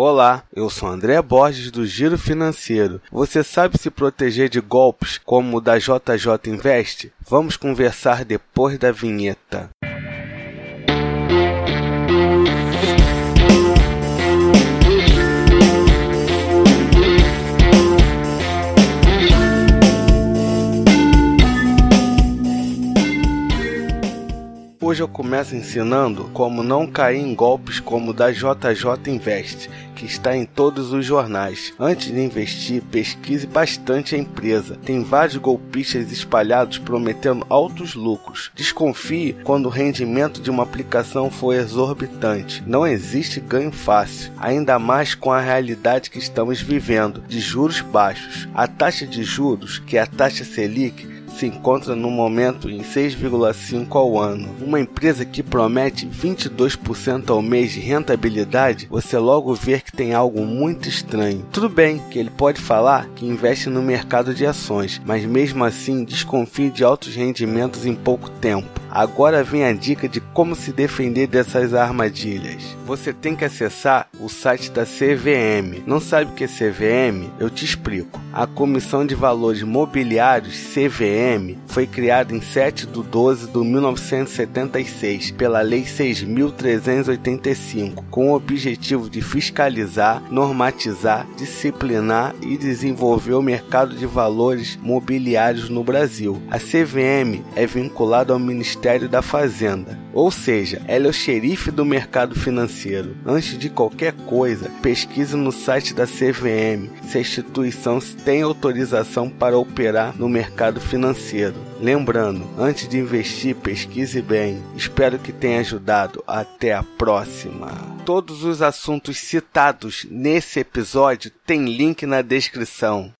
Olá, eu sou André Borges do Giro Financeiro. Você sabe se proteger de golpes como o da JJ Invest? Vamos conversar depois da vinheta. Hoje eu começo ensinando como não cair em golpes como o da JJ Invest, que está em todos os jornais. Antes de investir, pesquise bastante a empresa. Tem vários golpistas espalhados prometendo altos lucros. Desconfie quando o rendimento de uma aplicação for exorbitante. Não existe ganho fácil, ainda mais com a realidade que estamos vivendo de juros baixos. A taxa de juros, que é a taxa Selic, se encontra no momento em 6,5 ao ano. Uma empresa que promete 22% ao mês de rentabilidade, você logo vê que tem algo muito estranho. Tudo bem que ele pode falar que investe no mercado de ações, mas mesmo assim desconfie de altos rendimentos em pouco tempo. Agora vem a dica de como se defender dessas armadilhas. Você tem que acessar o site da CVM. Não sabe o que é CVM? Eu te explico. A Comissão de Valores Mobiliários CVM foi criada em 7 de 12 de 1976 pela Lei 6.385, com o objetivo de fiscalizar, normatizar, disciplinar e desenvolver o mercado de valores mobiliários no Brasil. A CVM é vinculada ao Ministério da Fazenda. Ou seja, ela é o xerife do mercado financeiro. Antes de qualquer coisa, pesquise no site da CVM se a instituição tem autorização para operar no mercado financeiro. Lembrando, antes de investir, pesquise bem. Espero que tenha ajudado. Até a próxima. Todos os assuntos citados nesse episódio têm link na descrição.